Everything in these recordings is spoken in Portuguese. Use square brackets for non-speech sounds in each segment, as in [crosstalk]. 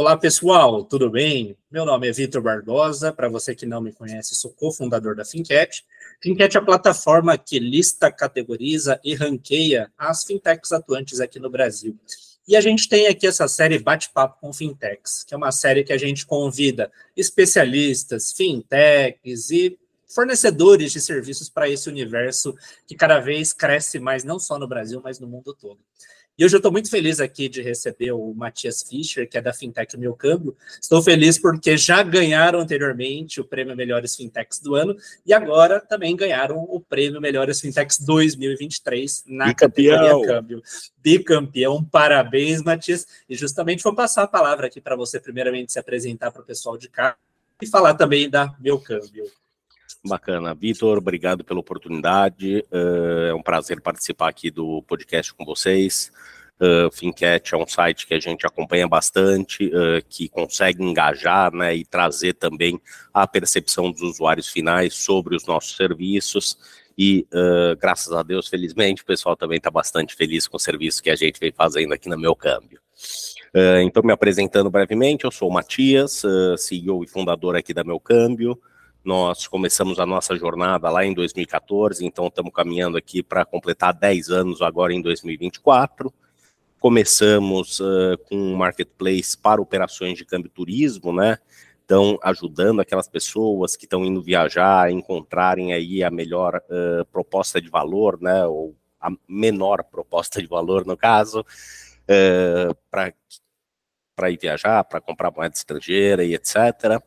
Olá, pessoal, tudo bem? Meu nome é Vitor Barbosa. Para você que não me conhece, sou cofundador da Fincat. Fincat é a plataforma que lista, categoriza e ranqueia as fintechs atuantes aqui no Brasil. E a gente tem aqui essa série Bate-Papo com Fintechs, que é uma série que a gente convida especialistas, fintechs e fornecedores de serviços para esse universo que cada vez cresce mais, não só no Brasil, mas no mundo todo. E hoje eu estou muito feliz aqui de receber o Matias Fischer, que é da Fintech Meu Câmbio. Estou feliz porque já ganharam anteriormente o prêmio Melhores Fintechs do ano e agora também ganharam o prêmio Melhores Fintechs 2023 na Bicampeão. categoria Câmbio. Bicampeão, parabéns, Matias. E justamente vou passar a palavra aqui para você, primeiramente, se apresentar para o pessoal de cá e falar também da Meu Câmbio. Bacana. Vitor, obrigado pela oportunidade. Uh, é um prazer participar aqui do podcast com vocês. Uh, Fincat é um site que a gente acompanha bastante, uh, que consegue engajar né, e trazer também a percepção dos usuários finais sobre os nossos serviços. E uh, graças a Deus, felizmente, o pessoal também está bastante feliz com o serviço que a gente vem fazendo aqui no Meu Câmbio. então, me apresentando brevemente, eu sou o Matias, CEO e fundador aqui da Meu Câmbio. Nós começamos a nossa jornada lá em 2014, então estamos caminhando aqui para completar 10 anos agora em 2024. Começamos uh, com um marketplace para operações de câmbio turismo, né? Então, ajudando aquelas pessoas que estão indo viajar a encontrarem aí a melhor uh, proposta de valor, né? Ou a menor proposta de valor, no caso, uh, para ir viajar, para comprar moeda estrangeira e etc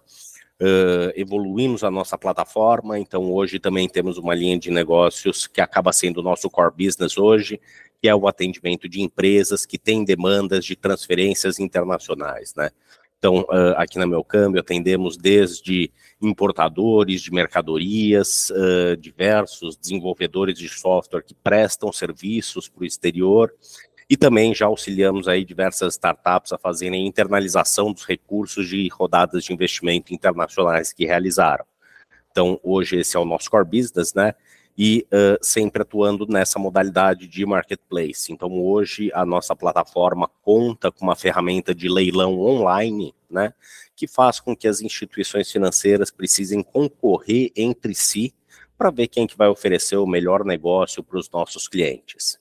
uh, evoluímos a nossa plataforma, então hoje também temos uma linha de negócios que acaba sendo o nosso core business hoje, que é o atendimento de empresas que têm demandas de transferências internacionais, né? Então, uh, aqui na Meu Câmbio, atendemos desde importadores de mercadorias, uh, diversos desenvolvedores de software que prestam serviços para o exterior, e também já auxiliamos aí diversas startups a fazerem internalização dos recursos de rodadas de investimento internacionais que realizaram. Então, hoje esse é o nosso core business, né? E uh, sempre atuando nessa modalidade de marketplace. Então, hoje a nossa plataforma conta com uma ferramenta de leilão online, né? Que faz com que as instituições financeiras precisem concorrer entre si para ver quem que vai oferecer o melhor negócio para os nossos clientes.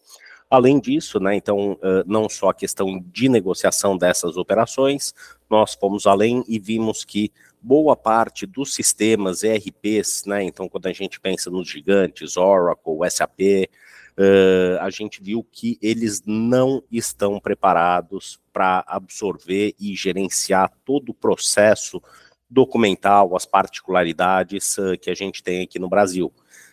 Além disso, né, então, não só a questão de negociação dessas operações, nós fomos além e vimos que boa parte dos sistemas ERPs, né, então, quando a gente pensa nos gigantes, Oracle, SAP, Uh, a gente viu que eles não estão preparados para absorver e gerenciar todo o processo documental, as particularidades uh, que a gente tem aqui no Brasil.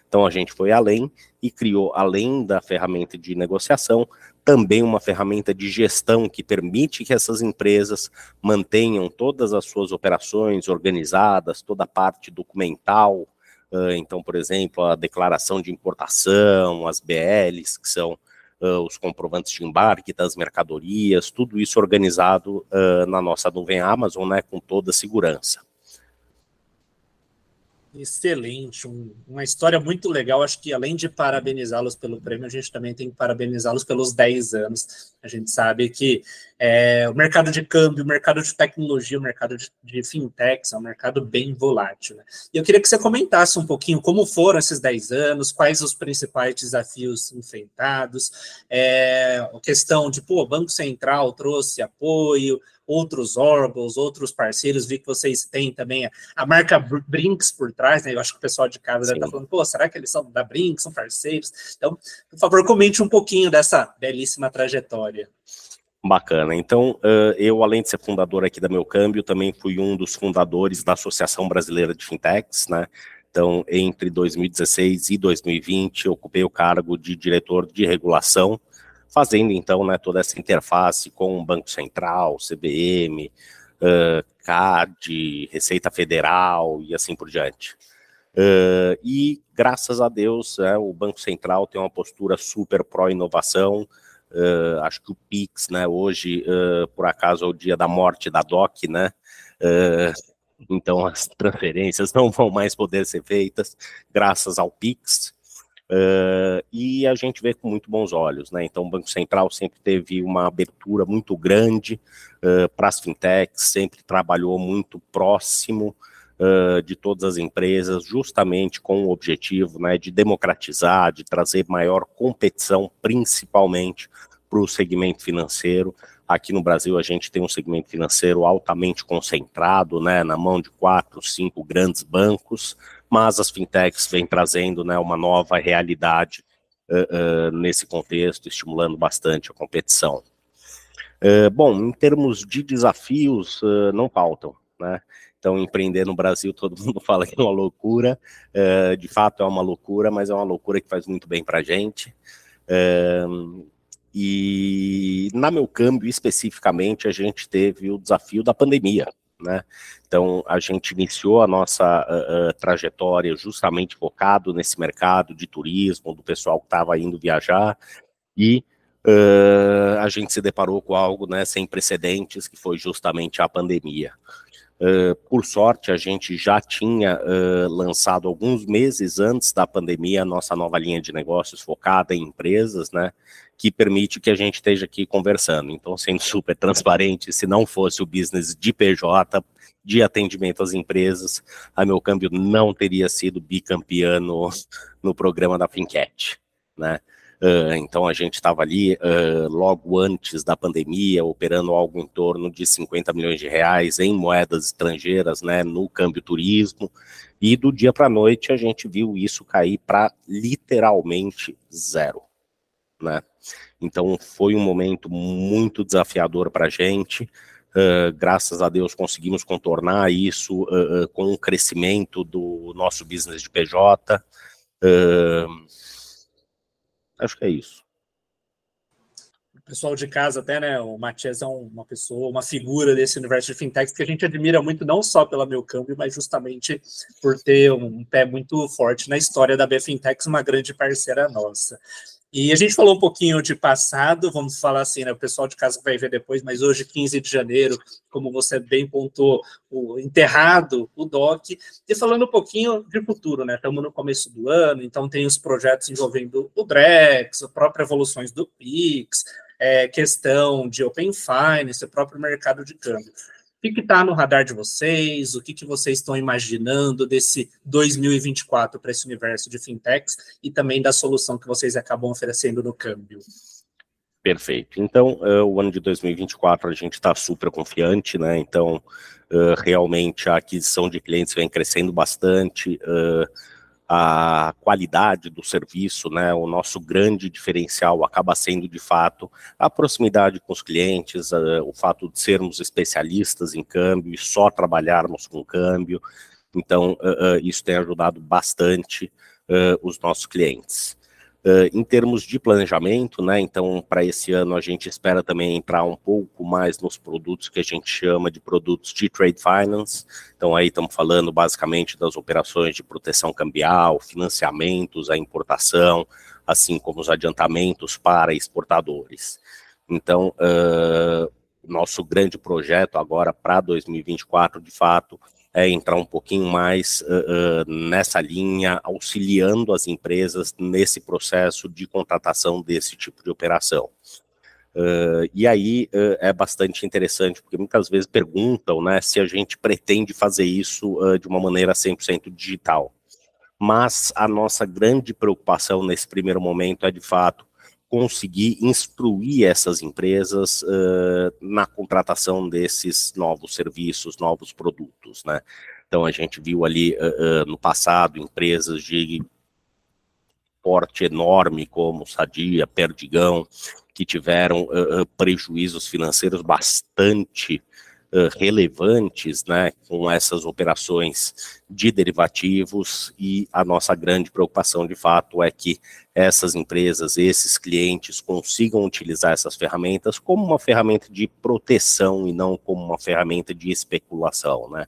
Então a gente foi além e criou, além da ferramenta de negociação, também uma ferramenta de gestão que permite que essas empresas mantenham todas as suas operações organizadas, toda a parte documental. Então, por exemplo, a declaração de importação, as BLs, que são Uh, os comprovantes de embarque das mercadorias, tudo isso organizado uh, na nossa nuvem Amazon, né, com toda segurança. Excelente, um, uma história muito legal. Acho que além de parabenizá-los pelo prêmio, a gente também tem que parabenizá-los pelos 10 anos. A gente sabe que é, o mercado de câmbio, o mercado de tecnologia, o mercado de, de fintechs é um mercado bem volátil. Né? E eu queria que você comentasse um pouquinho como foram esses 10 anos, quais os principais desafios enfrentados, é, a questão de, pô, o Banco Central trouxe apoio, outros órgãos, outros parceiros, vi que vocês têm também a, marca Brinks por trás, né? Eu acho que o pessoal de casa estar falando, pô, será que eles são da Brinks, são parceiros? Então, por favor, comente um pouquinho dessa belíssima trajetória. Bacana. Então, eu, além de ser fundador aqui da Meu Câmbio, também fui um dos fundadores da Associação Brasileira de Fintechs, né? Então, entre 2016 e 2020, ocupei o cargo de diretor de regulação fazendo então né, toda essa interface com o Banco Central, CBM, uh, CAD, Receita Federal e assim por diante. Uh, e graças a Deus, é, o Banco Central tem uma postura super pró-inovação. Uh, acho que o Pix, né, hoje, uh, por acaso, é o dia da morte da DOC, né? então as [laughs] transferências não vão mais poder ser feitas graças ao Pix. Uh, e a gente vê com muito bons olhos, né? Então, o Banco Central sempre teve uma abertura muito grande uh, para as fintechs, sempre trabalhou muito próximo uh, de todas as empresas, justamente com o objetivo né, de democratizar, de trazer maior competição, principalmente para o segmento financeiro. Aqui no Brasil, a gente tem um segmento financeiro altamente concentrado, né, na mão de quatro, cinco grandes bancos, mas as fintechs vêm trazendo né, uma nova realidade uh, uh, nesse contexto, estimulando bastante a competição. Uh, bom, em termos de desafios, não faltam, né? Então, empreender no Brasil, todo [laughs] mundo fala que é uma loucura, de fato é uma loucura, mas é uma loucura que faz muito bem para a gente. e na meu câmbio, especificamente, a gente teve o desafio da pandemia, né? Então, a gente iniciou a nossa uh, uh, trajetória justamente focado nesse mercado de turismo, do pessoal que estava indo viajar, e uh, a gente se deparou com algo né, sem precedentes, que foi justamente a pandemia. Por sorte, a gente já tinha lançado alguns meses antes da pandemia a nossa nova linha de negócios focada em empresas, né? que permite que a gente esteja aqui conversando. Então, sendo super transparente, se não fosse o business de PJ, de atendimento às empresas, a meu câmbio não teria sido bicampeão no, no programa da Fincat, né? Uh, então a gente estava ali uh, logo antes da pandemia, operando algo em torno de 50 milhões de reais em moedas estrangeiras, né, no câmbio turismo, e do dia para a noite a gente viu isso cair para literalmente zero, né? Então foi um momento muito desafiador para a gente. Uh, graças a Deus conseguimos contornar isso uh, uh, com o crescimento do nosso business de PJ. Acho que é isso. O pessoal de casa até, né? O Matias é uma pessoa, uma figura desse universo de fintechs que a gente admira muito, não só pela meu câmbio, mas justamente por ter um pé muito forte na história da BFintex, uma grande parceira nossa. E a gente falou um pouquinho de passado, vamos falar assim, né? O pessoal de casa vai ver depois, mas hoje, 15 de janeiro, como você bem pontou, o enterrado, o DOC, e falando um pouquinho de futuro, né? Estamos no começo do ano, então tem os projetos envolvendo o Drex, as próprias evoluções do Pix, é, questão de Open Finance, o próprio mercado de câmbio. O que está no radar de vocês? O que, que vocês estão imaginando desse 2024 para esse universo de fintechs e também da solução que vocês acabam oferecendo no câmbio? Perfeito. Então, uh, o ano de 2024 a gente está super confiante, né? Então, uh, realmente a aquisição de clientes vem crescendo bastante. Uh, a qualidade do serviço, né, o nosso grande diferencial acaba sendo de fato a proximidade com os clientes, uh, o fato de sermos especialistas em câmbio e só trabalharmos com câmbio. Então, uh, uh, isso tem ajudado bastante os nossos clientes. Uh, em termos de planejamento, né, então para esse ano a gente espera também entrar um pouco mais nos produtos que a gente chama de produtos de trade finance. Então aí estamos falando basicamente das operações de proteção cambial, financiamentos, a importação, assim como os adiantamentos para exportadores. Então, uh, nosso grande projeto agora para 2024, de fato, é, entrar um pouquinho mais uh, uh, nessa linha, auxiliando as empresas nesse processo de contratação desse tipo de operação. Uh, e aí é bastante interessante, porque muitas vezes perguntam né, se a gente pretende fazer isso de uma maneira 100% digital. Mas a nossa grande preocupação nesse primeiro momento é, de fato, conseguir instruir essas empresas uh, na contratação desses novos serviços, novos produtos, né? Então a gente viu ali uh, uh, no passado empresas de porte enorme como Sadia, Perdigão, que tiveram prejuízos financeiros bastante relevantes né, com essas operações de derivativos e a nossa grande preocupação de fato é que essas empresas, esses clientes consigam utilizar essas ferramentas como uma ferramenta de proteção e não como uma ferramenta de especulação, né?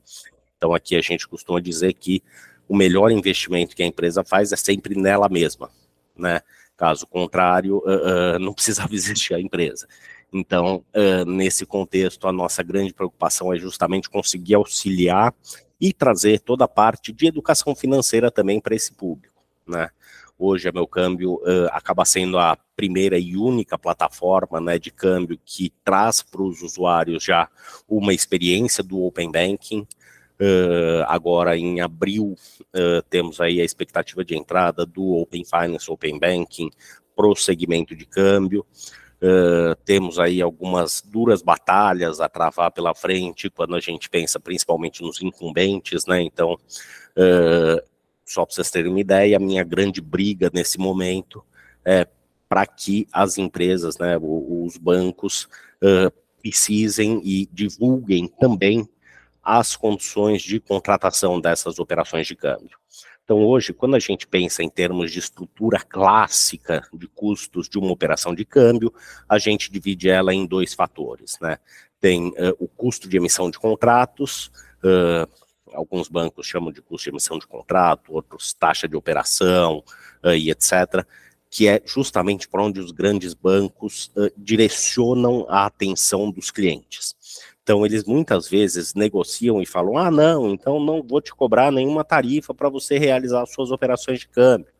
Então aqui a gente costuma dizer que o melhor investimento que a empresa faz é sempre nela mesma, né? Caso contrário, uh, uh, não precisava [laughs] existir a empresa. Então, uh, nesse contexto, a nossa grande preocupação é justamente conseguir auxiliar e trazer toda a parte de educação financeira também para esse público, né? Hoje a meu câmbio uh, acaba sendo a primeira e única plataforma né, de câmbio que traz para os usuários já uma experiência do Open Banking. Uh, agora em abril temos aí a expectativa de entrada do Open Finance, Open Banking para o segmento de câmbio. Uh, temos aí algumas duras batalhas a travar pela frente quando a gente pensa principalmente nos incumbentes, né? Então, uh, só para vocês terem uma ideia, a minha grande briga nesse momento é para que as empresas, né, os bancos, uh, precisem e divulguem também as condições de contratação dessas operações de câmbio. Então, hoje, quando a gente pensa em termos de estrutura clássica de custos de uma operação de câmbio, a gente divide ela em dois fatores. Né? Tem uh, o custo de emissão de contratos, uh, alguns bancos chamam de custo de emissão de contrato, outros taxa de operação uh, e etc., que é justamente para onde os grandes bancos direcionam a atenção dos clientes. Então, eles muitas vezes negociam e falam: ah, não, então não vou te cobrar nenhuma tarifa para você realizar suas operações de câmbio.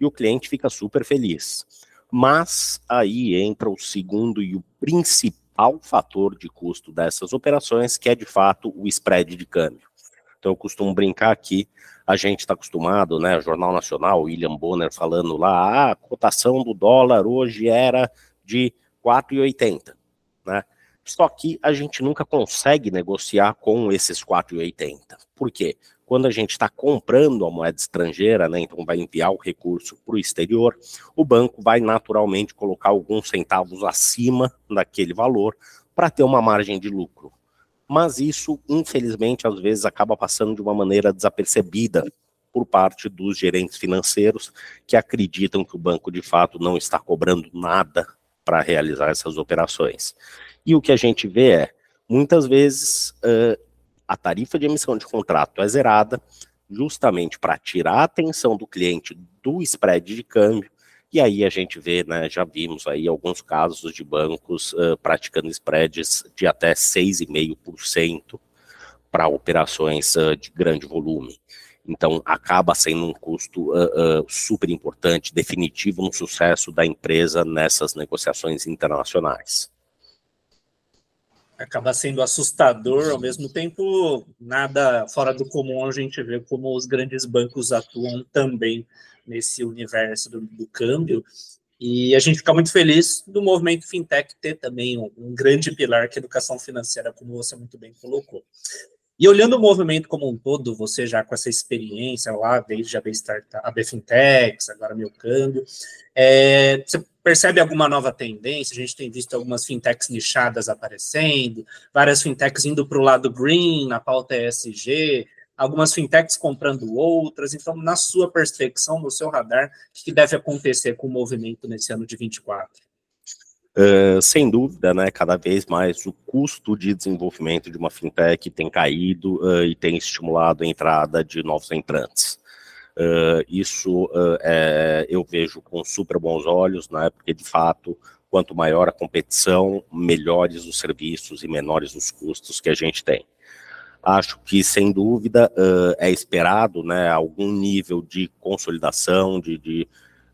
E o cliente fica super feliz. Mas aí entra o segundo e o principal fator de custo dessas operações, que é de fato o spread de câmbio. Então, eu costumo brincar aqui, a gente está acostumado, né? Jornal Nacional, William Bonner falando lá, ah, a cotação do dólar hoje era de 4,80, né? Só que a gente nunca consegue negociar com esses 4,80. Por quê? Quando a gente está comprando a moeda estrangeira, né, então vai enviar o recurso para o exterior, o banco vai naturalmente colocar alguns centavos acima daquele valor para ter uma margem de lucro. Mas isso, infelizmente, às vezes acaba passando de uma maneira desapercebida por parte dos gerentes financeiros que acreditam que o banco de fato não está cobrando nada para realizar essas operações. E o que a gente vê é, muitas vezes, uh, a tarifa de emissão de contrato é zerada, justamente para tirar a atenção do cliente do spread de câmbio, e aí a gente vê, né, já vimos aí alguns casos de bancos uh, praticando spreads de até 6,5% para operações uh, de grande volume. Então, acaba sendo um custo uh, uh, super importante, definitivo no sucesso da empresa nessas negociações internacionais acaba sendo assustador, ao mesmo tempo, nada fora do comum a gente vê como os grandes bancos atuam também nesse universo do, do câmbio. E a gente fica muito feliz do movimento fintech ter também um, um grande pilar que é a educação financeira, como você muito bem colocou. E olhando o movimento como um todo, você já com essa experiência lá, desde a B-Fintechs, agora meu câmbio, é, você percebe alguma nova tendência? A gente tem visto algumas fintechs nichadas aparecendo, várias fintechs indo para o lado green, na pauta ESG, algumas fintechs comprando outras. Então, na sua perspectiva, no seu radar, o que deve acontecer com o movimento nesse ano de 24? Uh, sem dúvida, né, cada vez mais o custo de desenvolvimento de uma fintech tem caído uh, e tem estimulado a entrada de novos entrantes. Uh, isso é, eu vejo com super bons olhos, né, porque de fato, quanto maior a competição, melhores os serviços e menores os custos que a gente tem. Acho que, sem dúvida, é esperado né, algum nível de consolidação, de, de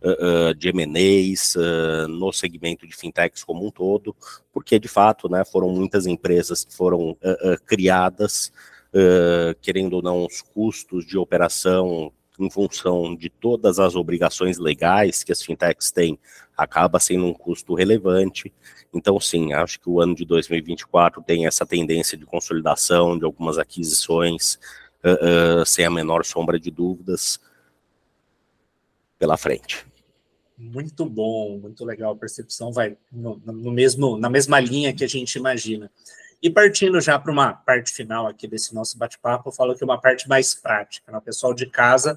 uh, de M&As uh, no segmento de fintechs como um todo, porque de fato, né, foram muitas empresas que foram criadas, querendo ou não, os custos de operação em função de todas as obrigações legais que as fintechs têm, acaba sendo um custo relevante. Então, sim, acho que o ano de 2024 tem essa tendência de consolidação de algumas aquisições, uh, uh, sem a menor sombra de dúvidas, pela frente. Muito bom, muito legal. A percepção vai no, no mesmo, na mesma linha que a gente imagina. E partindo já para uma parte final aqui desse nosso bate-papo, eu falo que é uma parte mais prática, né? Pessoal de casa,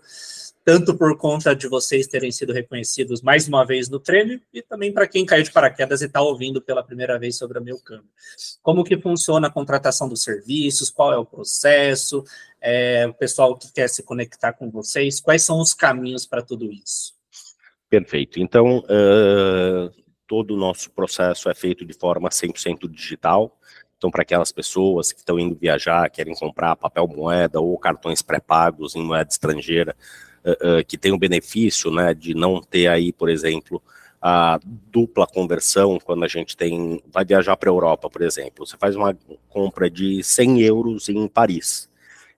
tanto por conta de vocês terem sido reconhecidos mais uma vez no prêmio, e também para quem caiu de paraquedas e está ouvindo pela primeira vez sobre o meu câmbio. Como que funciona a contratação dos serviços, qual é o processo, é, o pessoal que quer se conectar com vocês, quais são os caminhos para tudo isso? Perfeito. Então, uh, todo o nosso processo é feito de forma 100% digital. Então, para aquelas pessoas que estão indo viajar, querem comprar papel moeda ou cartões pré-pagos em moeda estrangeira, uh, uh, que tem o benefício né, de não ter aí, por exemplo, a dupla conversão quando a gente tem vai viajar para a Europa, por exemplo. Você faz uma compra de 100 euros em Paris.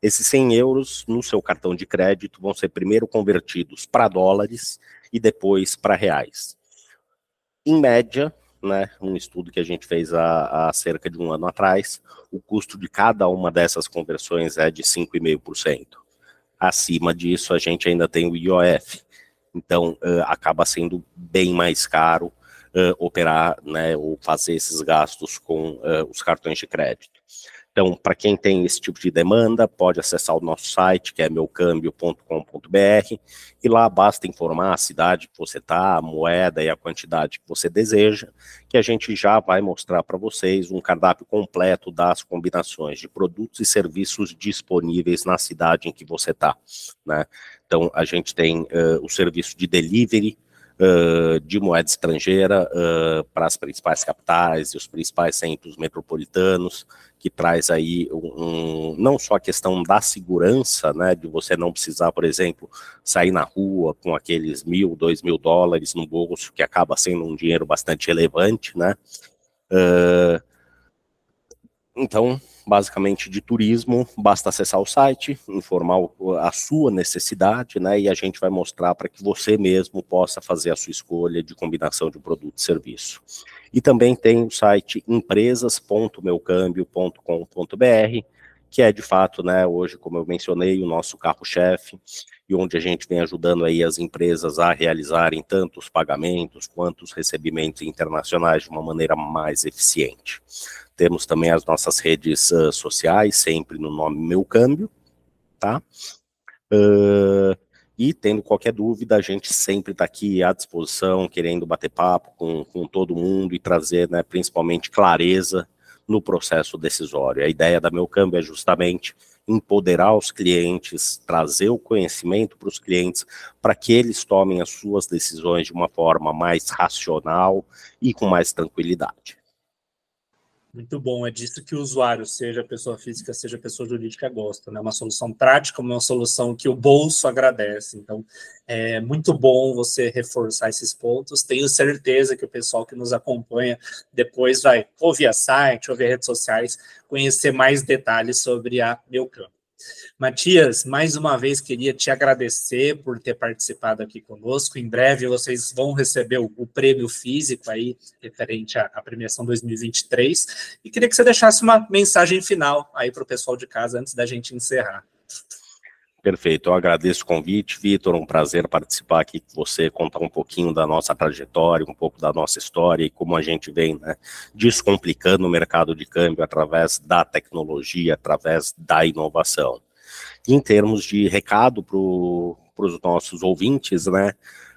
Esses 100 euros no seu cartão de crédito vão ser primeiro convertidos para dólares e depois para reais. Em média, né, um estudo que a gente fez há, há cerca de um ano atrás, o custo de cada uma dessas conversões é de 5,5%. Acima disso, a gente ainda tem o IOF, então, uh, acaba sendo bem mais caro uh, operar, né, ou fazer esses gastos com uh, os cartões de crédito. Então, para quem tem esse tipo de demanda, pode acessar o nosso site, que é meucambio.com.br, e lá basta informar a cidade que você está, a moeda e a quantidade que você deseja, que a gente já vai mostrar para vocês um cardápio completo das combinações de produtos e serviços disponíveis na cidade em que você está. Né? Então, a gente tem uh, o serviço de delivery, uh, de moeda estrangeira uh, para as principais capitais e os principais centros metropolitanos, que traz aí um, não só a questão da segurança, né, de você não precisar, por exemplo, sair na rua com aqueles mil, dois mil dólares no bolso, que acaba sendo um dinheiro bastante relevante, né, uh, então, basicamente de turismo, basta acessar o site, informar a sua necessidade, né, e a gente vai mostrar para que você mesmo possa fazer a sua escolha de combinação de produto e serviço. E também tem o site empresas.meucambio.com.br, que é de fato, né, hoje, como eu mencionei, o nosso carro-chefe, e onde a gente vem ajudando aí as empresas a realizarem tanto os pagamentos quanto os recebimentos internacionais de uma maneira mais eficiente. Temos também as nossas redes uh, sociais, sempre no nome Meu Câmbio, tá? Uh, e tendo qualquer dúvida, a gente sempre está aqui à disposição, querendo bater papo com, com todo mundo e trazer, né, principalmente, clareza no processo decisório. A ideia da Meu Câmbio é justamente empoderar os clientes, trazer o conhecimento para os clientes, para que eles tomem as suas decisões de uma forma mais racional e com mais tranquilidade. Muito bom, é disso que o usuário, seja pessoa física, seja pessoa jurídica, gosta, né? Uma solução prática, uma solução que o bolso agradece. Então, é muito bom você reforçar esses pontos. Tenho certeza que o pessoal que nos acompanha depois vai ouvir a site, ouvir redes sociais, conhecer mais detalhes sobre a Meu Campo. Matias, mais uma vez queria te agradecer por ter participado aqui conosco. Em breve vocês vão receber o, o prêmio físico aí, referente à, à, premiação 2023. E queria que você deixasse uma mensagem final aí para o pessoal de casa antes da gente encerrar. Perfeito, eu agradeço o convite, Vitor, um prazer participar aqui com você, contar um pouquinho da nossa trajetória, um pouco da nossa história e como a gente vem né, descomplicando o mercado de câmbio através da tecnologia, através da inovação. Em termos de recado para os nossos ouvintes, né,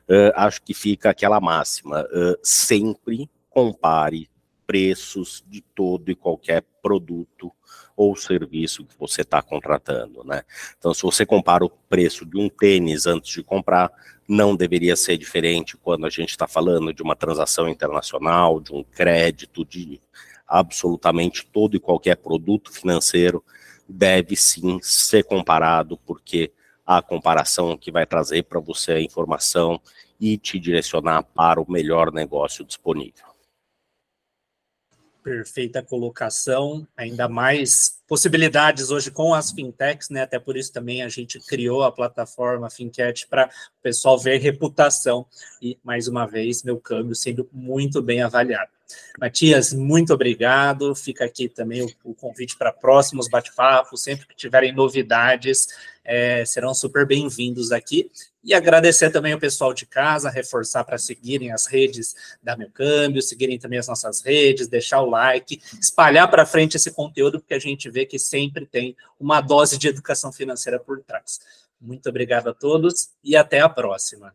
uh, acho que fica aquela máxima, uh, sempre compare preços de todo e qualquer produto ou serviço que você está contratando, né? Então, se você compara o preço de um tênis antes de comprar, não deveria ser diferente quando a gente está falando de uma transação internacional, de um crédito, de absolutamente todo e qualquer produto financeiro deve sim ser comparado, porque a comparação que vai trazer para você a informação e te direcionar para o melhor negócio disponível perfeita colocação, ainda mais possibilidades hoje com as fintechs, né? Até por isso também a gente criou a plataforma Fincat para o pessoal ver reputação e mais uma vez meu câmbio sendo muito bem avaliado. Matias, muito obrigado. Fica aqui também o, o convite para próximos bate-papos. Sempre que tiverem novidades, é, serão super bem-vindos aqui. E agradecer também o pessoal de casa, reforçar para seguirem as redes da Meu Câmbio, seguirem também as nossas redes, deixar o like, espalhar para frente esse conteúdo, porque a gente vê que sempre tem uma dose de educação financeira por trás. Muito obrigado a todos e até a próxima.